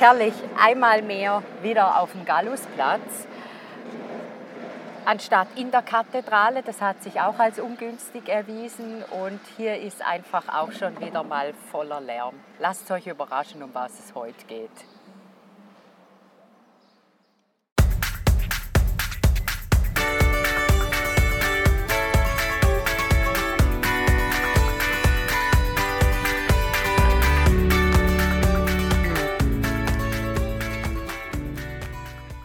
herrlich, einmal mehr wieder auf dem Gallusplatz. Anstatt in der Kathedrale, das hat sich auch als ungünstig erwiesen. Und hier ist einfach auch schon wieder mal voller Lärm. Lasst euch überraschen, um was es heute geht.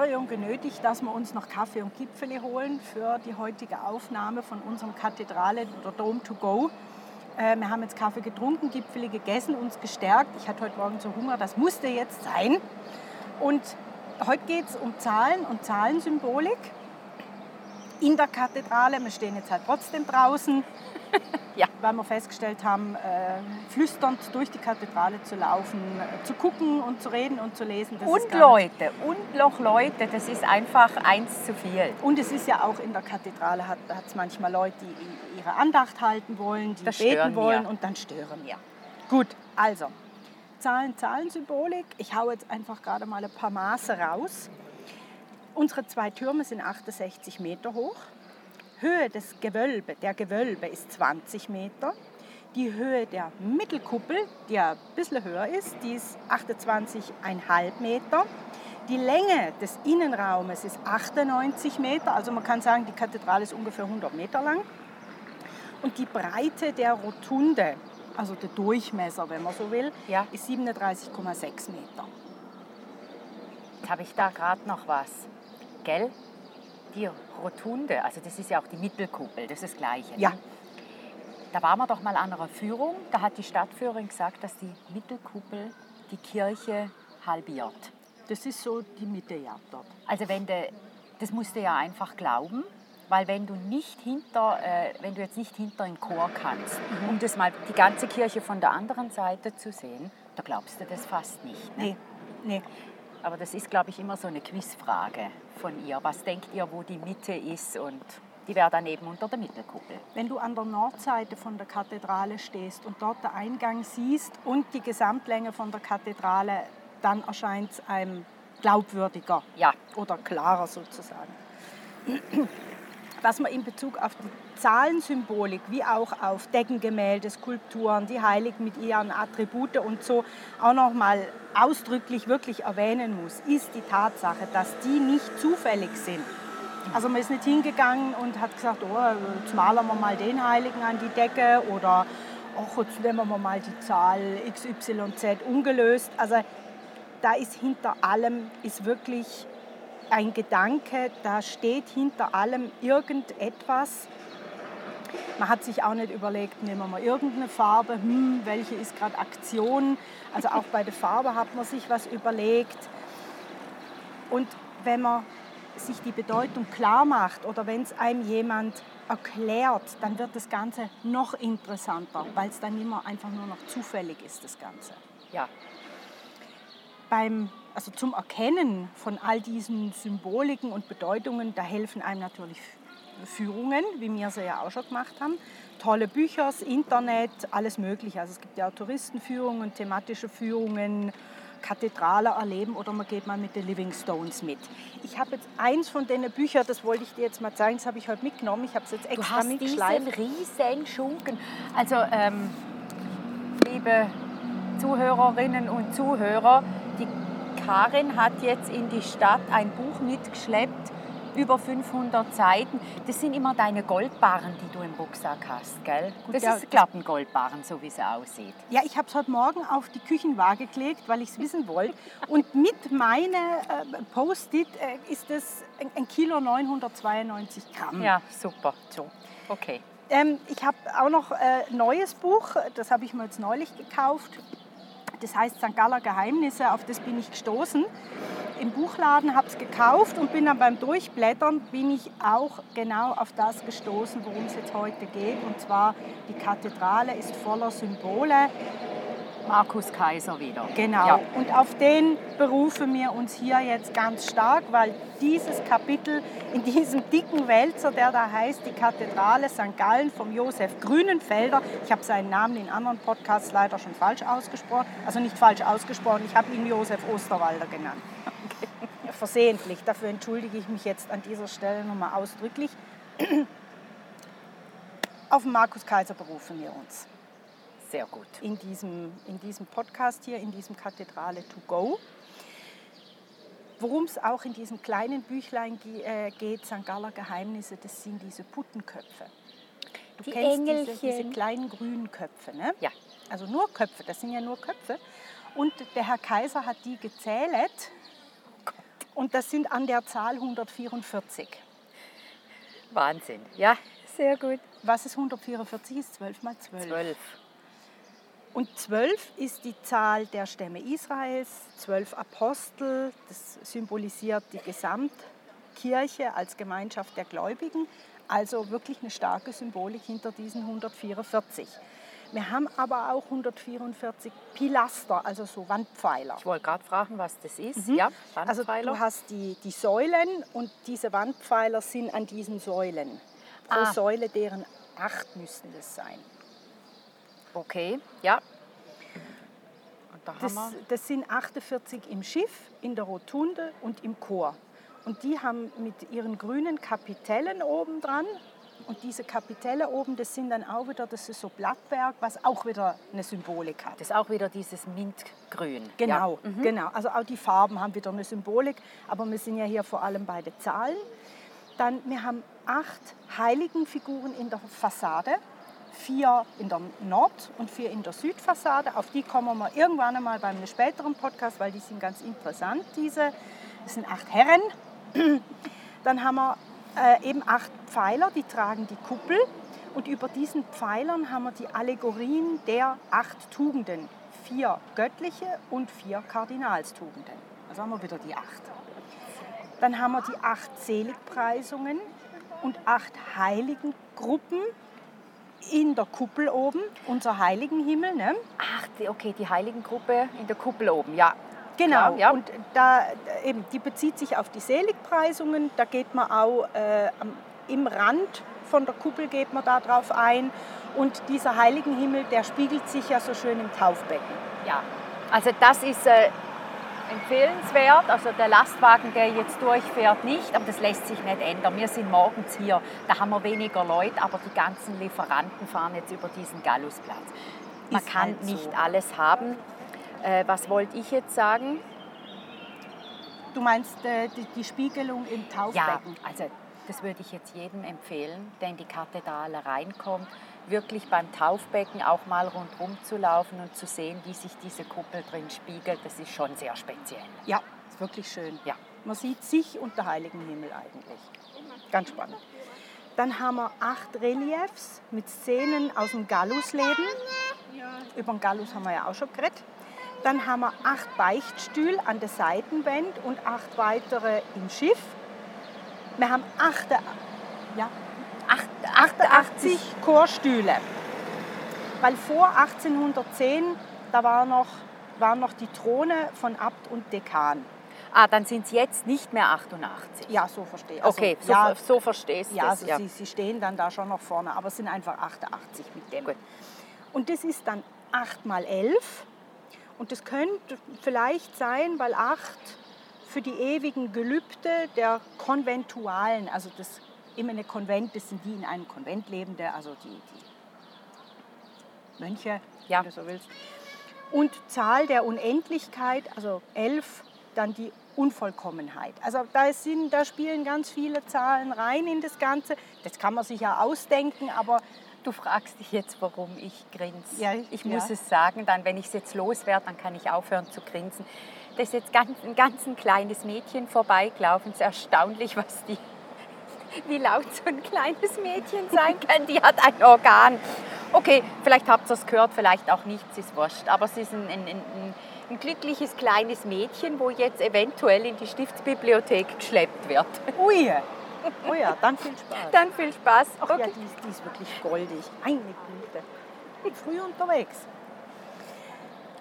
Marion genötigt, dass wir uns noch Kaffee und Gipfeli holen für die heutige Aufnahme von unserem Kathedrale oder Dome to Go. Äh, wir haben jetzt Kaffee getrunken, Gipfeli gegessen, uns gestärkt. Ich hatte heute Morgen so Hunger, das musste jetzt sein. Und heute geht es um Zahlen und Zahlensymbolik in der Kathedrale. Wir stehen jetzt halt trotzdem draußen, ja. weil wir festgestellt haben, äh, flüsternd durch die Kathedrale zu laufen, äh, zu gucken und zu reden und zu lesen. und Leute, und noch Leute, das ist einfach eins zu viel. Und es ist ja auch in der Kathedrale, hat es manchmal Leute, die ihre Andacht halten wollen, die das beten wollen ja. und dann stören. Ja. Gut, also Zahlen, Zahlensymbolik. Ich haue jetzt einfach gerade mal ein paar Maße raus. Unsere zwei Türme sind 68 Meter hoch. Höhe des Gewölbe, der Gewölbe ist 20 Meter. Die Höhe der Mittelkuppel, die ein bisschen höher ist, die ist 28,5 Meter. Die Länge des Innenraumes ist 98 Meter, also man kann sagen, die Kathedrale ist ungefähr 100 Meter lang. Und die Breite der Rotunde, also der Durchmesser, wenn man so will, ja. ist 37,6 Meter. Jetzt habe ich da gerade noch was. Gell? Die Rotunde, also das ist ja auch die Mittelkuppel, das ist das Gleiche. Ja. Ne? Da waren wir doch mal an einer Führung, da hat die Stadtführerin gesagt, dass die Mittelkuppel die Kirche halbiert. Das ist so die Mitte, ja, dort. Also wenn de, das musst du ja einfach glauben, weil wenn du nicht hinter, äh, wenn du jetzt nicht hinter den Chor kannst, mhm. um das mal die ganze Kirche von der anderen Seite zu sehen, da glaubst du das fast nicht. Ne? Nee, nee. Aber das ist, glaube ich, immer so eine Quizfrage von ihr. Was denkt ihr, wo die Mitte ist? Und die wäre dann eben unter der Mittelkuppel. Wenn du an der Nordseite von der Kathedrale stehst und dort den Eingang siehst und die Gesamtlänge von der Kathedrale, dann erscheint es einem glaubwürdiger ja. oder klarer sozusagen. Was man in Bezug auf die Zahlensymbolik wie auch auf Deckengemälde, Skulpturen, die Heiligen mit ihren Attribute und so auch noch mal ausdrücklich wirklich erwähnen muss, ist die Tatsache, dass die nicht zufällig sind. Also man ist nicht hingegangen und hat gesagt, oh, jetzt malen wir mal den Heiligen an die Decke oder ach, jetzt nehmen wir mal die Zahl XYZ ungelöst. Also da ist hinter allem ist wirklich ein Gedanke, da steht hinter allem irgendetwas. Man hat sich auch nicht überlegt, nehmen wir mal irgendeine Farbe, hm, welche ist gerade Aktion. Also auch bei der Farbe hat man sich was überlegt. Und wenn man sich die Bedeutung klar macht oder wenn es einem jemand erklärt, dann wird das Ganze noch interessanter, weil es dann immer einfach nur noch zufällig ist, das Ganze. Ja. Beim, also zum Erkennen von all diesen Symboliken und Bedeutungen, da helfen einem natürlich Führungen, wie wir sie ja auch schon gemacht haben. Tolle Bücher, das Internet, alles Mögliche. Also es gibt ja auch Touristenführungen, thematische Führungen, Kathedrale erleben oder man geht mal mit den Living Stones mit. Ich habe jetzt eins von den Büchern, das wollte ich dir jetzt mal zeigen, das habe ich heute mitgenommen. Ich habe es jetzt extra du hast mitgeschleift. diesen riesen Schunken. Also, ähm, liebe Zuhörerinnen und Zuhörer, Karin hat jetzt in die Stadt ein Buch mitgeschleppt über 500 Seiten. Das sind immer deine Goldbarren, die du im Rucksack hast, gell? Das ja, ist Klappengoldbarren, so wie es aussieht. Ja, ich habe es heute Morgen auf die Küchenwaage gelegt, weil ich es wissen wollte. Und mit meiner äh, Post-it äh, ist es ein, ein, Kilo 992 Gramm. Ja, super. So, okay. Ähm, ich habe auch noch ein äh, neues Buch, das habe ich mir jetzt neulich gekauft. Das heißt St. Galler Geheimnisse, auf das bin ich gestoßen. Im Buchladen habe es gekauft und bin dann beim Durchblättern bin ich auch genau auf das gestoßen, worum es jetzt heute geht. Und zwar die Kathedrale ist voller Symbole. Markus Kaiser wieder. Genau. Ja. Und auf den berufen wir uns hier jetzt ganz stark, weil dieses Kapitel in diesem dicken Wälzer, der da heißt, die Kathedrale St. Gallen vom Josef Grünenfelder, ich habe seinen Namen in anderen Podcasts leider schon falsch ausgesprochen, also nicht falsch ausgesprochen, ich habe ihn Josef Osterwalder genannt. Versehentlich, dafür entschuldige ich mich jetzt an dieser Stelle nochmal ausdrücklich. Auf den Markus Kaiser berufen wir uns Sehr gut. in diesem, in diesem Podcast hier, in diesem Kathedrale to go. Worum es auch in diesem kleinen Büchlein äh, geht, St. Galler Geheimnisse, das sind diese Puttenköpfe. Du Die kennst diese, Engelchen. diese kleinen grünen Köpfe, ne? Ja. Also nur Köpfe, das sind ja nur Köpfe. Und der Herr Kaiser hat die gezählt. Und das sind an der Zahl 144. Wahnsinn. Ja, sehr gut. Was ist 144? Ist 12 mal 12. Zwölf. Und zwölf ist die Zahl der Stämme Israels, zwölf Apostel, das symbolisiert die Gesamtkirche als Gemeinschaft der Gläubigen, also wirklich eine starke Symbolik hinter diesen 144. Wir haben aber auch 144 Pilaster, also so Wandpfeiler. Ich wollte gerade fragen, was das ist. Ja, Also Wandpfeiler. du hast die, die Säulen und diese Wandpfeiler sind an diesen Säulen. Pro Ah. Säule, deren acht müssten das sein. Okay, ja. Da Das, das sind 48 im Schiff, in der Rotunde und im Chor. Und die haben mit ihren grünen Kapitellen oben dran. Und diese Kapitelle oben, das sind dann auch wieder, das ist so Blattwerk, was auch wieder eine Symbolik hat. Das ist auch wieder dieses Mintgrün. Genau, Ja. Mhm. genau. Also auch die Farben haben wieder eine Symbolik, aber wir sind ja hier vor allem bei den Zahlen. Dann, wir haben acht Heiligenfiguren in der Fassade, vier in der Nord- und vier in der Südfassade. Auf die kommen wir irgendwann einmal bei einem späteren Podcast, weil die sind ganz interessant, diese. Das sind acht Herren. Dann haben wir äh, eben acht Pfeiler, die tragen die Kuppel. Und über diesen Pfeilern haben wir die Allegorien der acht Tugenden. Vier göttliche und vier Kardinalstugenden. Also haben wir wieder die acht. Dann haben wir die acht Seligpreisungen und acht Heiligengruppen in der Kuppel oben, unser Heiligenhimmel. Ne? Ach, die, okay, die Heiligengruppe in der Kuppel oben. Ja. Genau, Klar, ja. und da, eben, die bezieht sich auf die Seligpreisungen. Da geht man auch äh, im Rand von der Kuppel geht man da drauf ein. Und dieser Heiligenhimmel, der spiegelt sich ja so schön im Taufbecken. Ja, also das ist äh, empfehlenswert. Also der Lastwagen, der jetzt durchfährt, nicht, aber das lässt sich nicht ändern. Wir sind morgens hier, da haben wir weniger Leute, aber die ganzen Lieferanten fahren jetzt über diesen Gallusplatz. Man Ist kann halt so. nicht alles haben. Äh, was wollte ich jetzt sagen? Du meinst äh, die, die Spiegelung im Ja, Taufbecken? also das würde ich jetzt jedem empfehlen, der in die Kathedrale reinkommt, wirklich beim Taufbecken auch mal rundherum zu laufen und zu sehen, wie sich diese Kuppel drin spiegelt. Das ist schon sehr speziell. Ja, ist wirklich schön. Ja. Man sieht sich und der Heiligen Himmel eigentlich. Ganz spannend. Dann haben wir acht Reliefs mit Szenen aus dem Gallusleben. Über den Gallus haben wir ja auch schon geredet. Dann haben wir acht Beichtstühle an der Seitenwand und acht weitere im Schiff. Wir haben achte, ja, Acht- 88 Chorstühle. Weil vor 1810, da war noch, waren noch die Throne von Abt und Dekan. Ah, dann sind es jetzt nicht mehr 88. Ja, so verstehe ich. Also, okay, so, ja, so verstehst du ja, es. also Sie, sie stehen dann da schon noch vorne, aber es sind einfach 88 mit dem. Gut. Und das ist dann 8 mal 11. Und das könnte vielleicht sein, weil 8 für die ewigen Gelübde der Konventualen, also das immer eine Konvent, das sind die in einem Konvent lebende, also die, die Mönche, Ja. wenn du so willst. Und Zahl der Unendlichkeit, also 11, dann die Unvollkommenheit. Also da, sind, da spielen ganz viele Zahlen rein in das Ganze. Das kann man sich ja ausdenken, aber Du fragst dich jetzt, warum ich grinse. Ja, ich ja. muss es sagen, dann, wenn ich es jetzt loswerde, dann kann ich aufhören zu grinsen. Da ist jetzt ganz, ein ganz ein kleines Mädchen vorbeigelaufen. Es ist erstaunlich, was die, wie laut so ein kleines Mädchen sein kann. Die hat ein Organ. Okay, vielleicht habt ihr es gehört, vielleicht auch nicht, es ist wurscht. Aber es ist ein, ein, ein, ein glückliches kleines Mädchen, wo jetzt eventuell in die Stiftsbibliothek geschleppt wird. Ui. Oh ja, dann viel Spaß. Dann viel Spaß. Ach ja, die ist, die ist wirklich goldig. Eine Güte. Bin früh unterwegs.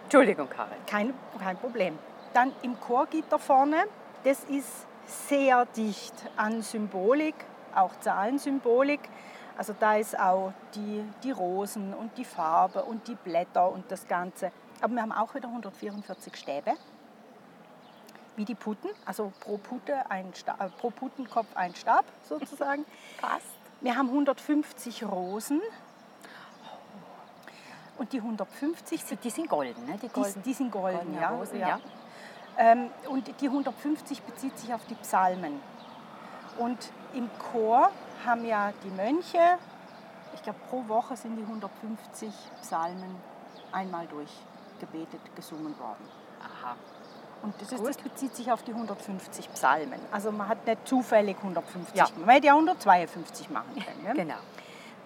Entschuldigung, Karin. Kein, kein Problem. Dann im Chorgitter vorne, das ist sehr dicht an Symbolik, auch Zahlensymbolik. Also da ist auch die, die Rosen und die Farbe und die Blätter und das Ganze. Aber wir haben auch wieder 144 Stäbe, wie die Putten, also pro, Pute ein Stab, äh, pro Puttenkopf ein Stab sozusagen. Passt. Wir haben 150 Rosen. Und die 150, Die, die sind golden, ne? Die, die, golden, die sind golden, ja. Rosen, ja. ja. Ähm, und die 150 bezieht sich auf die Psalmen. Und im Chor haben ja die Mönche, ich glaube pro Woche sind die 150 Psalmen einmal durchgebetet, gesungen worden. Aha. Und das, ist, das bezieht sich auf die 150 Psalmen. Also man hat nicht zufällig 150 Ja. Man hätte ja 152 machen können. Ne? Genau.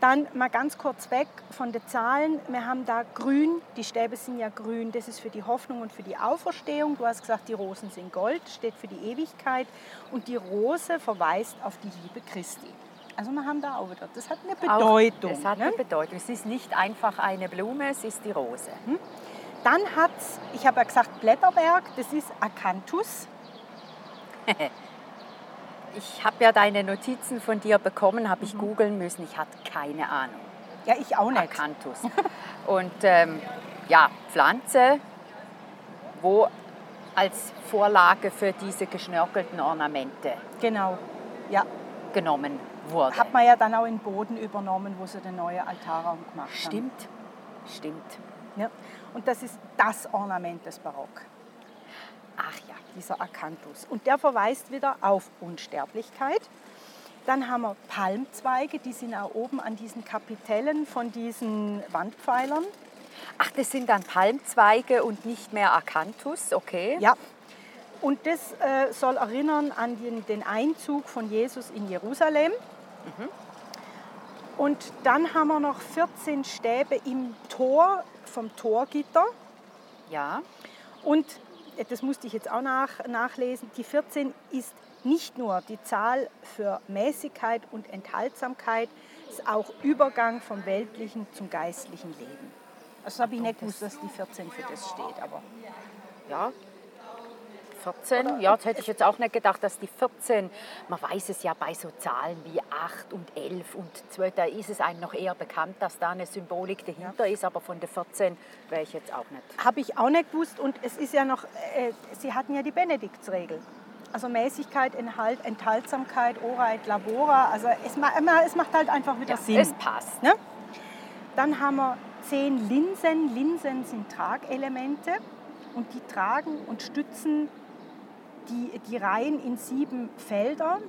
Dann mal ganz kurz weg von den Zahlen. Wir haben da grün, die Stäbe sind ja grün, das ist für die Hoffnung und für die Auferstehung. Du hast gesagt, die Rosen sind Gold, steht für die Ewigkeit. Und die Rose verweist auf die Liebe Christi. Also wir haben da auch wieder, das hat eine Auch, Bedeutung. Es hat ne? eine Bedeutung. Es ist nicht einfach eine Blume, es ist die Rose. Dann hat es, ich habe ja gesagt Blätterberg, das ist Acanthus. Ich habe ja deine Notizen von dir bekommen, habe Mhm. ich googeln müssen. Ich hatte keine Ahnung. Ja, ich auch nicht. Acanthus. Und ähm, ja, Pflanze, wo als Vorlage für diese geschnörkelten Ornamente Genau. Ja, genommen wurde. hat man ja dann auch in den Boden übernommen, wo sie den neuen Altarraum gemacht haben. Stimmt, stimmt. Ja. Und das ist das Ornament des Barock. Dieser Acanthus. Und der verweist wieder auf Unsterblichkeit. Dann haben wir Palmzweige, die sind auch oben an diesen Kapitellen von diesen Wandpfeilern. Ach, das sind dann Palmzweige und nicht mehr Acanthus, okay. Ja. Und das äh, soll erinnern an den, den Einzug von Jesus in Jerusalem. Und dann haben wir noch 14 Stäbe im Tor vom Torgitter. Ja, Und das musste ich jetzt auch nach, nachlesen, die 14 ist nicht nur die Zahl für Mäßigkeit und Enthaltsamkeit, ist auch Übergang vom weltlichen zum geistlichen Leben. Also das habe ich nicht gewusst, dass die 14 für das steht, aber ja. 14, ja, das hätte ich jetzt auch nicht gedacht, dass die 14, man weiß es ja bei so Zahlen wie 8 und 11 und 12, da ist es einem noch eher bekannt, dass da eine Symbolik dahinter ist, aber von der 14 wäre ich jetzt auch nicht. habe ich auch nicht gewusst. Und es ist ja noch, äh, sie hatten ja die Benediktsregel. Also Mäßigkeit, Enthalt, Enthaltsamkeit, Ora et Labora. Also es, es macht halt einfach wieder Ja, Sinn. es passt. Ne? Dann haben wir zehn Linsen. Linsen sind Tragelemente und die tragen und stützen die, die Reihen in sieben Felder.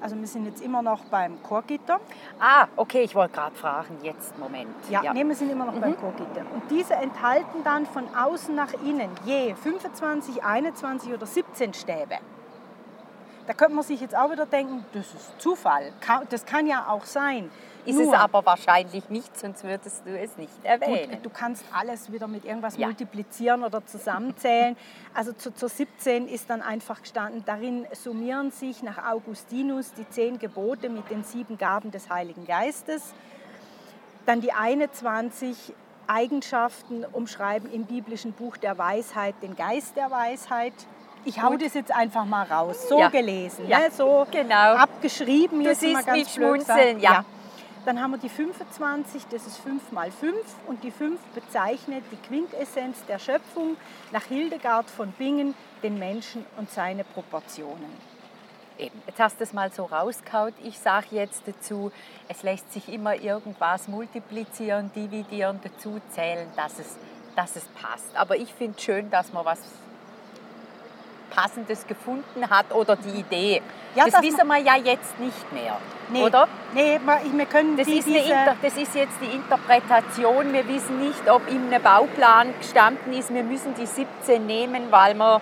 Also wir sind jetzt immer noch beim Chorgitter. Ah, okay, ich wollte gerade fragen, jetzt, Moment. Ja, Nee, wir sind immer noch Mhm. beim Chorgitter. Und diese enthalten dann von außen nach innen je 25, 21 oder 17 Stäbe. Da könnte man sich jetzt auch wieder denken, das ist Zufall. Das kann ja auch sein. Ist Nur- es aber wahrscheinlich nicht, sonst würdest du es nicht erwähnen. Gut, du kannst alles wieder mit irgendwas Ja. multiplizieren oder zusammenzählen. Also zu, zur 17 ist dann einfach gestanden, darin summieren sich nach Augustinus die zehn Gebote mit den sieben Gaben des Heiligen Geistes. Dann die 21 Eigenschaften umschreiben im biblischen Buch der Weisheit den Geist der Weisheit. Ich hau Gut. das jetzt einfach mal raus, so Ja. gelesen, Ja, ne? so genau. abgeschrieben. Du siehst mich schmunzeln, ja. Dann haben wir die 25, das ist 5 mal 5 und die 5 bezeichnet die Quintessenz der Schöpfung nach Hildegard von Bingen, den Menschen und seine Proportionen. Eben, jetzt hast du es mal so rauskaut. Ich sage jetzt dazu, es lässt sich immer irgendwas multiplizieren, dividieren, dazu zählen, dass es, dass es passt. Aber ich finde schön, dass man was Passendes gefunden hat oder die Idee. Ja, das dass wissen wir ja jetzt nicht mehr, Nee, oder? Nee, wir können Das die, ist, Inter das ist jetzt die Interpretation. Wir wissen nicht, ob im Bauplan gestanden ist, wir müssen die 17 nehmen, weil wir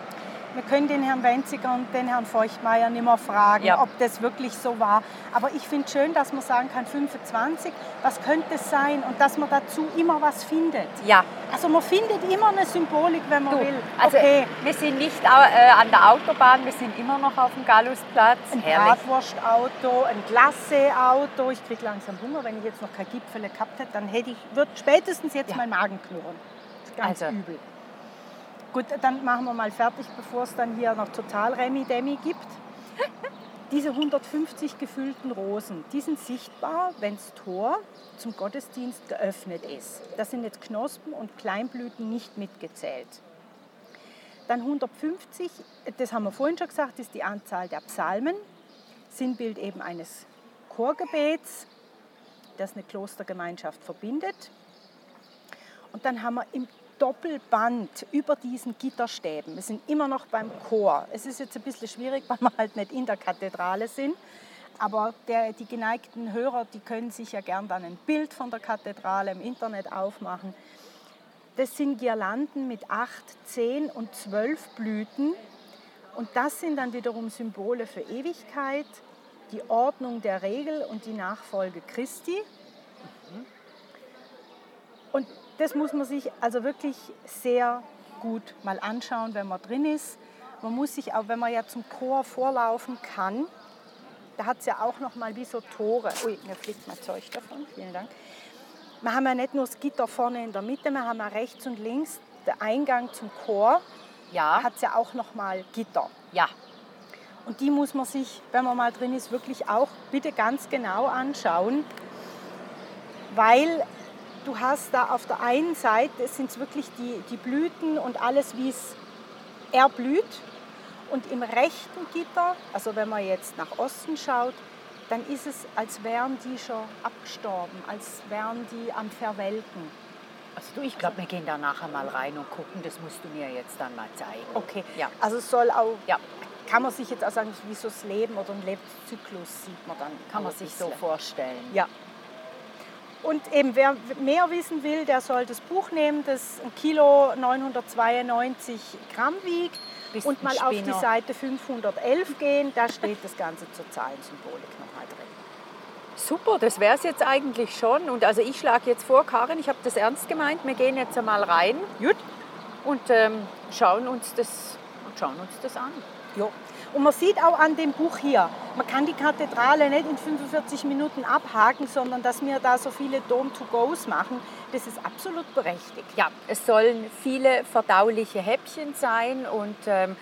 wir können den Herrn Wenziger und den Herrn Feuchtmeier nicht mehr fragen, Ja. ob das wirklich so war. Aber ich finde schön, dass man sagen kann, 25, was könnte es sein? Und dass man dazu immer was findet. Ja, Also man findet immer eine Symbolik, wenn man du, will. also okay, wir sind nicht äh, an der Autobahn, wir sind immer noch auf dem Gallusplatz. ein. Bratwurstauto, ein Glacé-Auto. Ich kriege langsam Hunger. Wenn ich jetzt noch keine Gipfel gehabt hätte, dann hätte ich, wird spätestens jetzt Ja. mein Magen knurren. Das ist ganz Also. übel. Gut, dann machen wir mal fertig, bevor es dann hier noch total Remi-Demi gibt. Diese 150 gefüllten Rosen, die sind sichtbar, wenn das Tor zum Gottesdienst geöffnet ist. Das sind jetzt Knospen und Kleinblüten nicht mitgezählt. Dann 150, das haben wir vorhin schon gesagt, ist die Anzahl der Psalmen. Sinnbild eben eines Chorgebets, das eine Klostergemeinschaft verbindet. Und dann haben wir im Doppelband über diesen Gitterstäben, wir sind immer noch beim Chor. Es ist jetzt ein bisschen schwierig, weil wir halt nicht in der Kathedrale sind. Aber der, die geneigten Hörer, die können sich ja gern dann ein Bild von der Kathedrale im Internet aufmachen. Das sind Girlanden mit acht, zehn und zwölf Blüten. Und das sind dann wiederum Symbole für Ewigkeit, die Ordnung der Regel und die Nachfolge Christi. Und das muss man sich also wirklich sehr gut mal anschauen, wenn man drin ist. Man muss sich auch, wenn man ja zum Chor vorlaufen kann, da hat es ja auch noch mal wie so Tore. Ui, mir fliegt mein Zeug davon. Vielen Dank. Wir haben ja nicht nur das Gitter vorne in der Mitte, wir haben ja rechts und links der Eingang zum Chor. Ja, Hat es ja auch noch mal Gitter. ja, Und die muss man sich, wenn man mal drin ist, wirklich auch bitte ganz genau anschauen, weil du hast da auf der einen Seite sind es wirklich die, die Blüten und alles, wie es erblüht. Und im rechten Gitter, also wenn man jetzt nach Osten schaut, dann ist es, als wären die schon abgestorben, als wären die am Verwelken. also du, ich glaube, wir gehen da nachher mal rein und gucken, das musst du mir jetzt dann mal zeigen. Okay, Ja. also es soll auch, Ja, kann man sich jetzt auch sagen, wie so das Leben oder ein Lebenszyklus sieht man dann. kann man sich so vorstellen. Ja. Und eben, wer mehr wissen will, der soll das Buch nehmen, das ein Kilo 992 Gramm wiegt. Bist Und mal auf die. Seite 511 gehen, da steht das Ganze zur Zahlensymbolik nochmal drin. Super, das wäre es jetzt eigentlich schon. Und also ich schlage jetzt vor, Karin, ich habe das ernst gemeint, wir gehen jetzt einmal rein Gut. und ähm, schauen, uns das, und schauen uns das an. Ja. Und man sieht auch an dem Buch hier, man kann die Kathedrale nicht in 45 Minuten abhaken, sondern dass wir da so viele Dome-to-Goes machen, das ist absolut berechtigt. Ja, es sollen viele verdauliche Häppchen sein und ähm,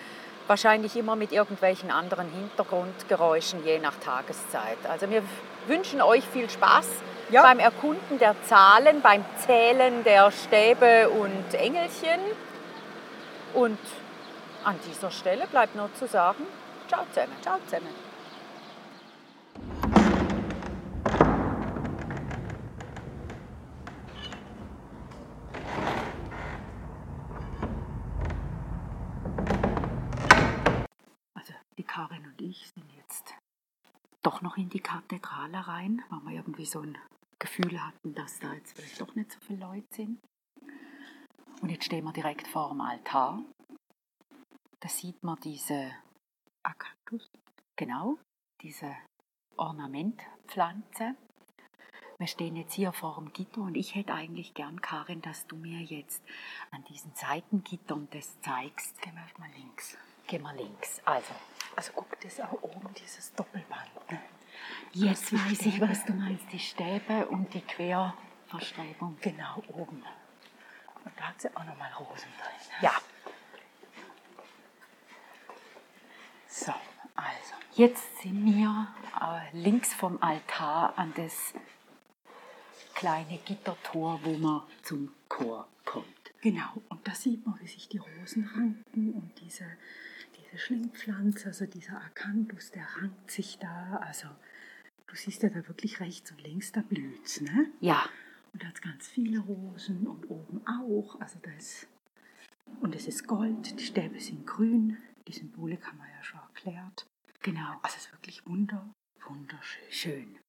wahrscheinlich immer mit irgendwelchen anderen Hintergrundgeräuschen, je nach Tageszeit. Also wir wünschen euch viel Spaß Ja. beim Erkunden der Zahlen, beim Zählen der Stäbe und Engelchen. Und an dieser Stelle bleibt nur zu sagen, ciao zusammen. Ciao zusammen. Also die Karin und ich sind jetzt doch noch in die Kathedrale rein, weil wir irgendwie so ein Gefühl hatten, dass da jetzt vielleicht doch nicht so viele Leute sind. Und jetzt stehen wir direkt vor dem Altar. Da sieht man diese Akanthus, genau, diese Ornamentpflanze. Wir stehen jetzt hier vor dem Gitter und ich hätte eigentlich gern, Karin, dass du mir jetzt an diesen Seitengittern das zeigst. Gehen wir mal links. Gehen wir links. Also, Also guck, das auch oben dieses Doppelband. Ne? Jetzt weiß ich, was du meinst, die Stäbe und die Querverstrebung. Genau oben. Und da hat sie auch nochmal Rosen drin. Ja, So, also. Jetzt sind wir äh, links vom Altar an das kleine Gittertor, wo man zum Chor kommt. Genau, und da sieht man, wie sich die Rosen ranken und diese, diese Schlingpflanze, also dieser Akanthus, der rankt sich da. Also du siehst ja da wirklich rechts und links, da blüht's, ne? Ja, Und da hat ganz viele Rosen und oben auch. Also da ist, und es ist Gold, die Stäbe sind grün, die Symbolik haben wir ja schon erklärt. Genau. Also es ist wirklich wunder, wunderschön. Schön.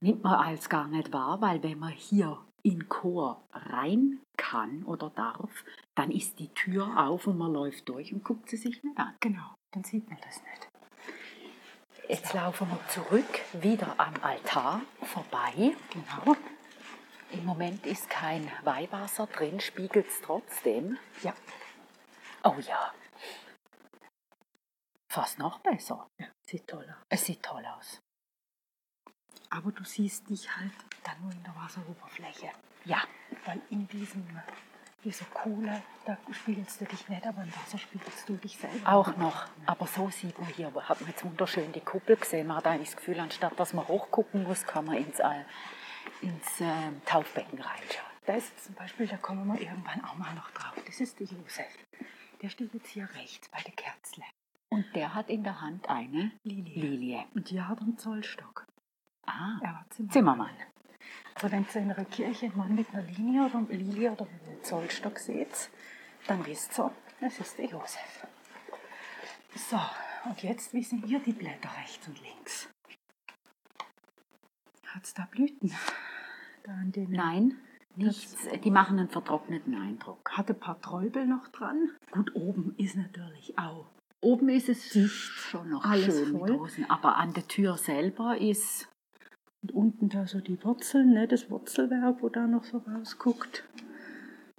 Nimmt man als gar nicht wahr, weil wenn man hier in Chor rein kann oder darf, dann ist die Tür auf und man läuft durch und guckt sie sich nicht an. Genau, dann sieht man das nicht. Jetzt laufen wir zurück, wieder am Altar vorbei. Genau. Im Moment ist kein Weihwasser drin, spiegelt es trotzdem. Ja. Oh ja. Fast noch besser. ja, sieht toll aus. Es sieht toll aus. Aber du siehst dich halt dann nur in der Wasseroberfläche. Ja, Weil in diesem, dieser Kuhle, da spiegelst du dich nicht, aber im Wasser spiegelst du dich selber. auch noch. Aber so sieht man hier, hat man jetzt wunderschön die Kuppel gesehen. Man hat eigentlich das Gefühl, anstatt dass man hochgucken muss, kann man ins, ins äh, Taufbecken reinschauen. Da ist zum Beispiel, da kommen wir irgendwann auch mal noch drauf. Das ist der Josef. Der steht jetzt hier rechts bei der Kerzle. Und der hat in der Hand eine Lilie. Lilie. Und die hat einen Zollstock. Ah, Er war Zimmermann. Zimmermann. Also wenn ihr in einer Kirche einen Mann mit einer Linie oder einer Lilie oder einem Zollstock seht, dann wisst ihr, es ist der Josef. So, und jetzt, wie sind hier die Blätter rechts und links? Hat es da Blüten? Da Nein, nichts. Die machen einen vertrockneten Eindruck. Hat ein paar Träubel noch dran. Gut, oben ist natürlich auch. Oben ist es schon noch Alles schön voll. mit Rosen, aber an der Tür selber ist Und unten da so die Wurzeln, ne, das Wurzelwerk, wo da noch so rausguckt.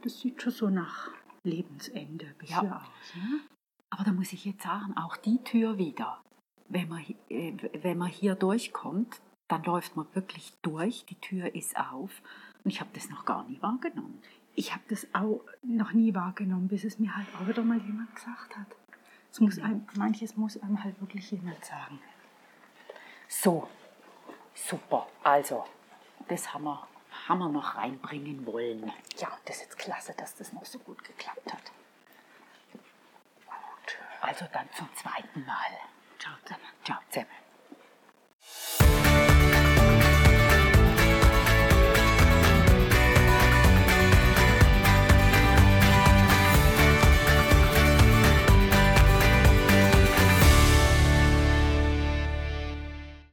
Das sieht schon so nach Lebensende ein bisschen Ja. aus. Ne? Aber da muss ich jetzt sagen, auch die Tür wieder. Wenn man, äh, wenn man hier durchkommt, dann läuft man wirklich durch, die Tür ist auf. Und ich habe das noch gar nie wahrgenommen. Ich habe das auch noch nie wahrgenommen, bis es mir halt auch wieder mal jemand gesagt hat. Es muss einem, manches muss einem halt wirklich jemand sagen. So, super. Also, das haben wir, haben wir noch reinbringen wollen. Ja, das ist jetzt klasse, dass das noch so gut geklappt hat. Gut. Also dann zum zweiten Mal. Ciao zusammen. Ciao zusammen.